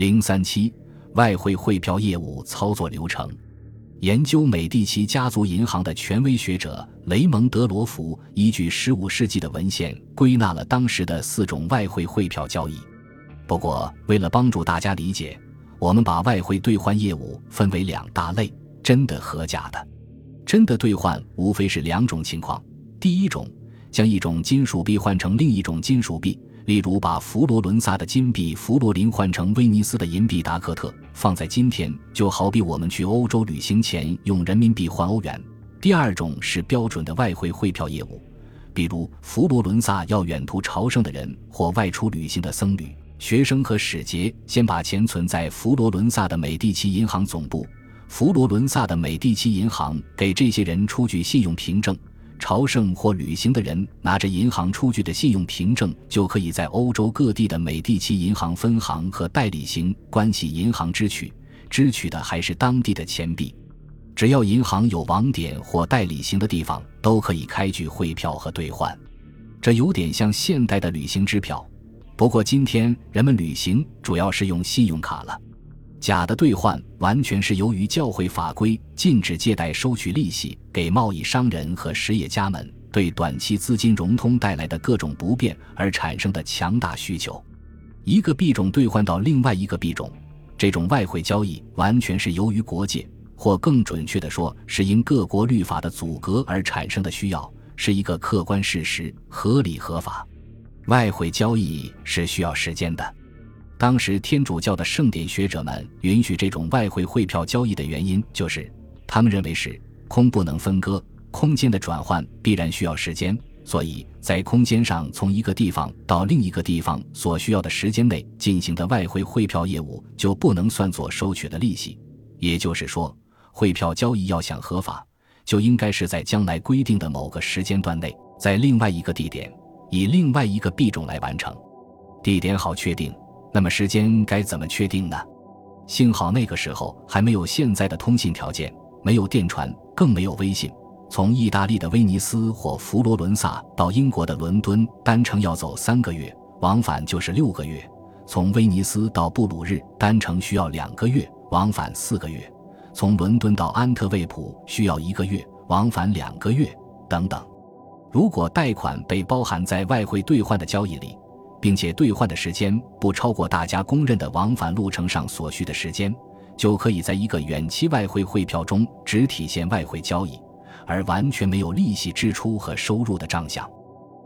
零三七外汇汇票业务操作流程。研究美第奇家族银行的权威学者雷蒙德·罗弗依据15世纪的文献，归纳了当时的四种外汇汇票交易。不过，为了帮助大家理解，我们把外汇兑换业务分为两大类：真的和假的。真的兑换无非是两种情况：第一种，将一种金属币换成另一种金属币。例如，把佛罗伦萨的金币佛罗林换成威尼斯的银币达克特，放在今天，就好比我们去欧洲旅行前用人民币换欧元。第二种是标准的外汇汇票业务，比如佛罗伦萨要远途朝圣的人或外出旅行的僧侣、学生和使节，先把钱存在佛罗伦萨的美第奇银行总部，佛罗伦萨的美第奇银行给这些人出具信用凭证。朝圣或旅行的人拿着银行出具的信用凭证，就可以在欧洲各地的美第奇银行分行和代理行关系银行支取，支取的还是当地的钱币。只要银行有网点或代理行的地方，都可以开具汇票和兑换。这有点像现代的旅行支票，不过今天人们旅行主要是用信用卡了。假的兑换完全是由于教会法规禁止借贷收取利息给贸易商人和实业家们对短期资金融通带来的各种不便而产生的强大需求。一个币种兑换到另外一个币种，这种外汇交易完全是由于国界，或更准确的说，是因各国律法的阻隔而产生的需要，是一个客观事实，合理合法。外汇交易是需要时间的。当时天主教的圣典学者们允许这种外汇汇票交易的原因，就是他们认为是空不能分割，空间的转换必然需要时间，所以在空间上从一个地方到另一个地方所需要的时间内进行的外汇汇票业务就不能算作收取的利息。也就是说，汇票交易要想合法，就应该是在将来规定的某个时间段内，在另外一个地点以另外一个币种来完成，地点好确定。那么时间该怎么确定呢？幸好那个时候还没有现在的通信条件，没有电传，更没有微信。从意大利的威尼斯或佛罗伦萨到英国的伦敦，单程要走三个月，往返就是六个月；从威尼斯到布鲁日，单程需要两个月，往返四个月；从伦敦到安特卫普需要一个月，往返两个月，等等。如果贷款被包含在外汇兑换的交易里。并且兑换的时间不超过大家公认的往返路程上所需的时间，就可以在一个远期外汇汇票中只体现外汇交易，而完全没有利息支出和收入的账项。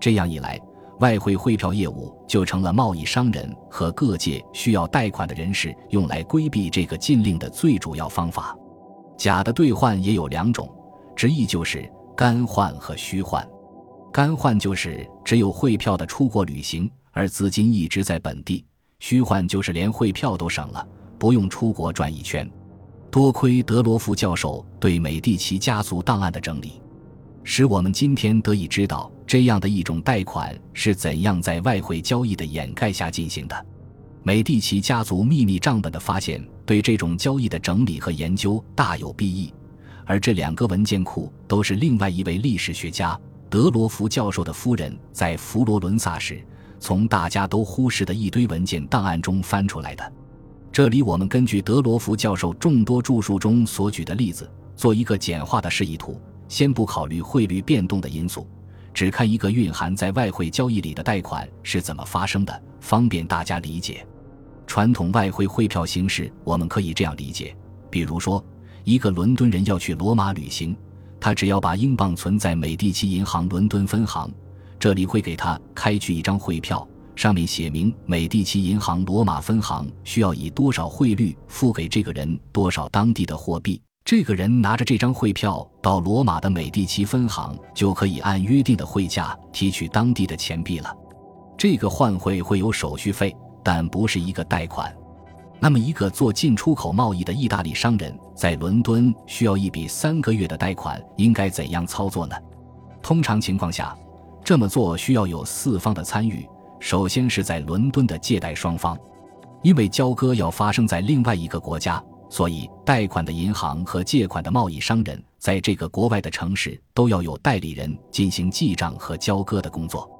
这样一来，外汇汇票业务就成了贸易商人和各界需要贷款的人士用来规避这个禁令的最主要方法。假的兑换也有两种，直译就是干换和虚换。干换就是只有汇票的出国旅行。而资金一直在本地，虚幻就是连汇票都省了，不用出国转一圈。多亏德罗夫教授对美第奇家族档案的整理，使我们今天得以知道这样的一种贷款是怎样在外汇交易的掩盖下进行的。美第奇家族秘密账本的发现，对这种交易的整理和研究大有裨益。而这两个文件库都是另外一位历史学家德罗夫教授的夫人在佛罗伦萨时。从大家都忽视的一堆文件档案中翻出来的。这里我们根据德罗福教授众多著述中所举的例子，做一个简化的示意图。先不考虑汇率变动的因素，只看一个蕴含在外汇交易里的贷款是怎么发生的，方便大家理解。传统外汇汇票形式，我们可以这样理解：比如说，一个伦敦人要去罗马旅行，他只要把英镑存在美第奇银行伦敦分行。这里会给他开具一张汇票，上面写明美第奇银行罗马分行需要以多少汇率付给这个人多少当地的货币。这个人拿着这张汇票到罗马的美第奇分行，就可以按约定的汇价提取当地的钱币了。这个换汇会有手续费，但不是一个贷款。那么，一个做进出口贸易的意大利商人，在伦敦需要一笔三个月的贷款，应该怎样操作呢？通常情况下。这么做需要有四方的参与。首先是在伦敦的借贷双方，因为交割要发生在另外一个国家，所以贷款的银行和借款的贸易商人在这个国外的城市都要有代理人进行记账和交割的工作。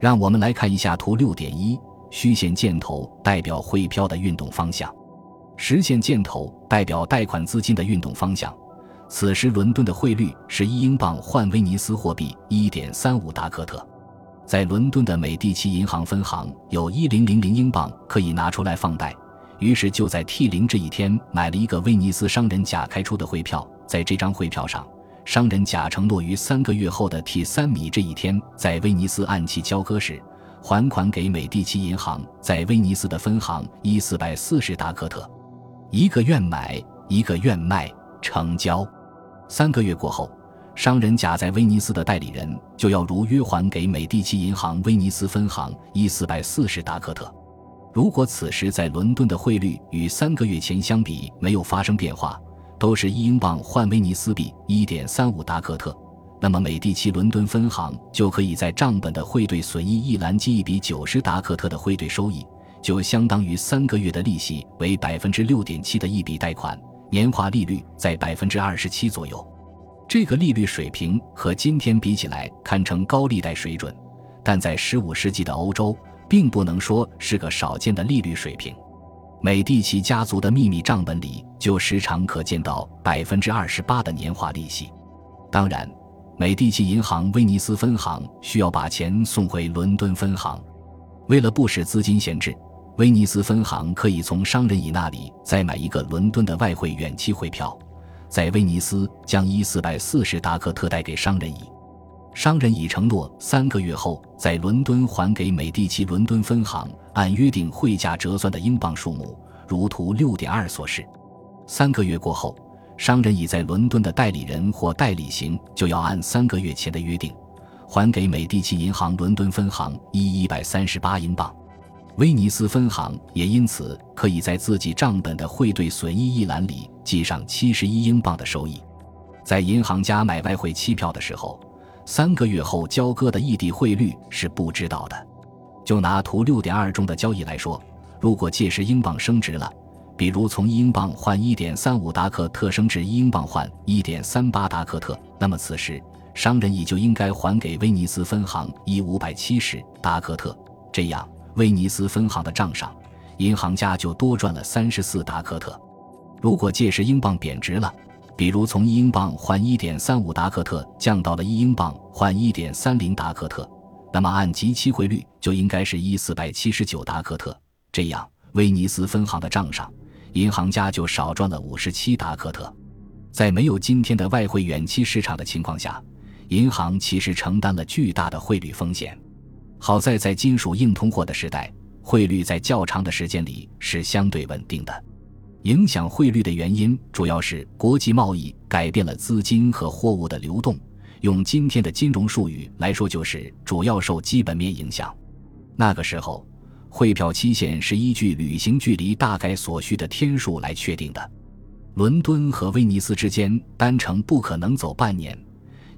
让我们来看一下图六点一，虚线箭头代表汇票的运动方向，实线箭头代表贷款资金的运动方向。此时伦敦的汇率是一英镑换威尼斯货币一点三五达克特，在伦敦的美第奇银行分行有一零零零英镑可以拿出来放贷，于是就在 T 零这一天买了一个威尼斯商人甲开出的汇票，在这张汇票上，商人甲承诺于三个月后的 T 三米这一天在威尼斯按期交割时还款给美第奇银行在威尼斯的分行一四百四十达克特，一个愿买，一个愿卖，成交。三个月过后，商人甲在威尼斯的代理人就要如约还给美第奇银行威尼斯分行一四百四十达克特。如果此时在伦敦的汇率与三个月前相比没有发生变化，都是一英镑换威尼斯币一点三五达克特，那么美第奇伦敦分行就可以在账本的汇兑损益一栏记一笔九十达克特的汇兑收益，就相当于三个月的利息为百分之六点七的一笔贷款。年化利率在百分之二十七左右，这个利率水平和今天比起来堪称高利贷水准，但在十五世纪的欧洲，并不能说是个少见的利率水平。美第奇家族的秘密账本里就时常可见到百分之二十八的年化利息。当然，美第奇银行威尼斯分行需要把钱送回伦敦分行，为了不使资金闲置。威尼斯分行可以从商人乙那里再买一个伦敦的外汇远期汇票，在威尼斯将一四百四十达克特贷给商人乙，商人乙承诺三个月后在伦敦还给美第奇伦敦分行按约定汇价折算的英镑数目，如图六点二所示。三个月过后，商人乙在伦敦的代理人或代理行就要按三个月前的约定，还给美第奇银行伦敦分行一一百三十八英镑。威尼斯分行也因此可以在自己账本的汇兑损益一栏里记上七十一英镑的收益。在银行家买外汇期票的时候，三个月后交割的异地汇率是不知道的。就拿图六点二中的交易来说，如果届时英镑升值了，比如从一英镑换一点三五达克特升至一英镑换一点三八达克特，那么此时商人也就应该还给威尼斯分行一五百七十达克特，这样。威尼斯分行的账上，银行家就多赚了三十四达克特。如果届时英镑贬值了，比如从一英镑换一点三五达克特降到了一英镑换一点三零达克特，那么按即期汇率就应该是一四百七十九达克特。这样，威尼斯分行的账上，银行家就少赚了五十七达克特。在没有今天的外汇远期市场的情况下，银行其实承担了巨大的汇率风险。好在在金属硬通货的时代，汇率在较长的时间里是相对稳定的。影响汇率的原因主要是国际贸易改变了资金和货物的流动。用今天的金融术语来说，就是主要受基本面影响。那个时候，汇票期限是依据旅行距离大概所需的天数来确定的。伦敦和威尼斯之间单程不可能走半年。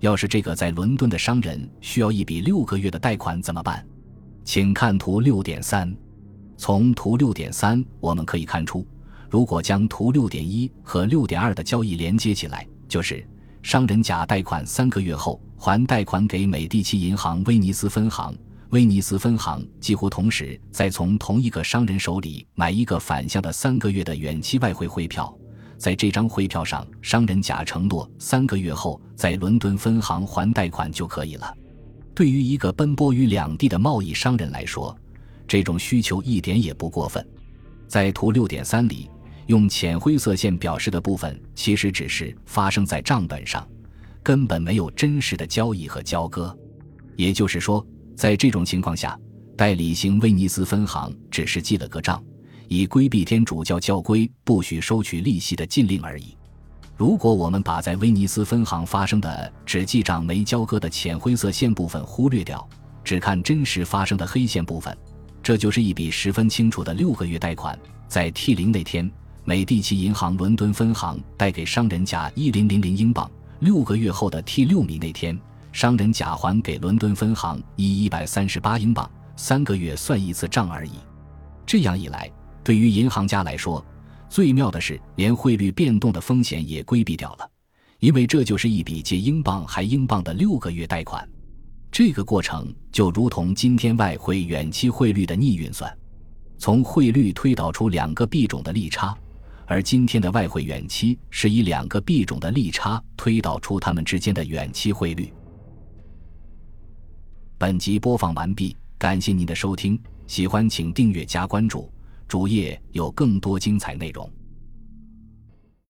要是这个在伦敦的商人需要一笔六个月的贷款怎么办？请看图六点三。从图六点三我们可以看出，如果将图六点一和六点二的交易连接起来，就是商人甲贷款三个月后还贷款给美第奇银行威尼斯分行，威尼斯分行几乎同时再从同一个商人手里买一个反向的三个月的远期外汇汇票。在这张汇票上，商人甲承诺三个月后在伦敦分行还贷款就可以了。对于一个奔波于两地的贸易商人来说，这种需求一点也不过分。在图六点三里，用浅灰色线表示的部分，其实只是发生在账本上，根本没有真实的交易和交割。也就是说，在这种情况下，代理型威尼斯分行只是记了个账。以规避天主教教规不许收取利息的禁令而已。如果我们把在威尼斯分行发生的只记账没交割的浅灰色线部分忽略掉，只看真实发生的黑线部分，这就是一笔十分清楚的六个月贷款。在 T 零那天，美第奇银行伦敦分行贷给商人甲一零零零英镑；六个月后的 T 六米那天，商人甲还给伦敦分行一一百三十八英镑。三个月算一次账而已。这样一来。对于银行家来说，最妙的是连汇率变动的风险也规避掉了，因为这就是一笔借英镑还英镑的六个月贷款。这个过程就如同今天外汇远期汇率的逆运算。从汇率推导出两个币种的利差，而今天的外汇远期是以两个币种的利差推导出它们之间的远期汇率。本集播放完毕，感谢您的收听，喜欢请订阅加关注，主页有更多精彩内容。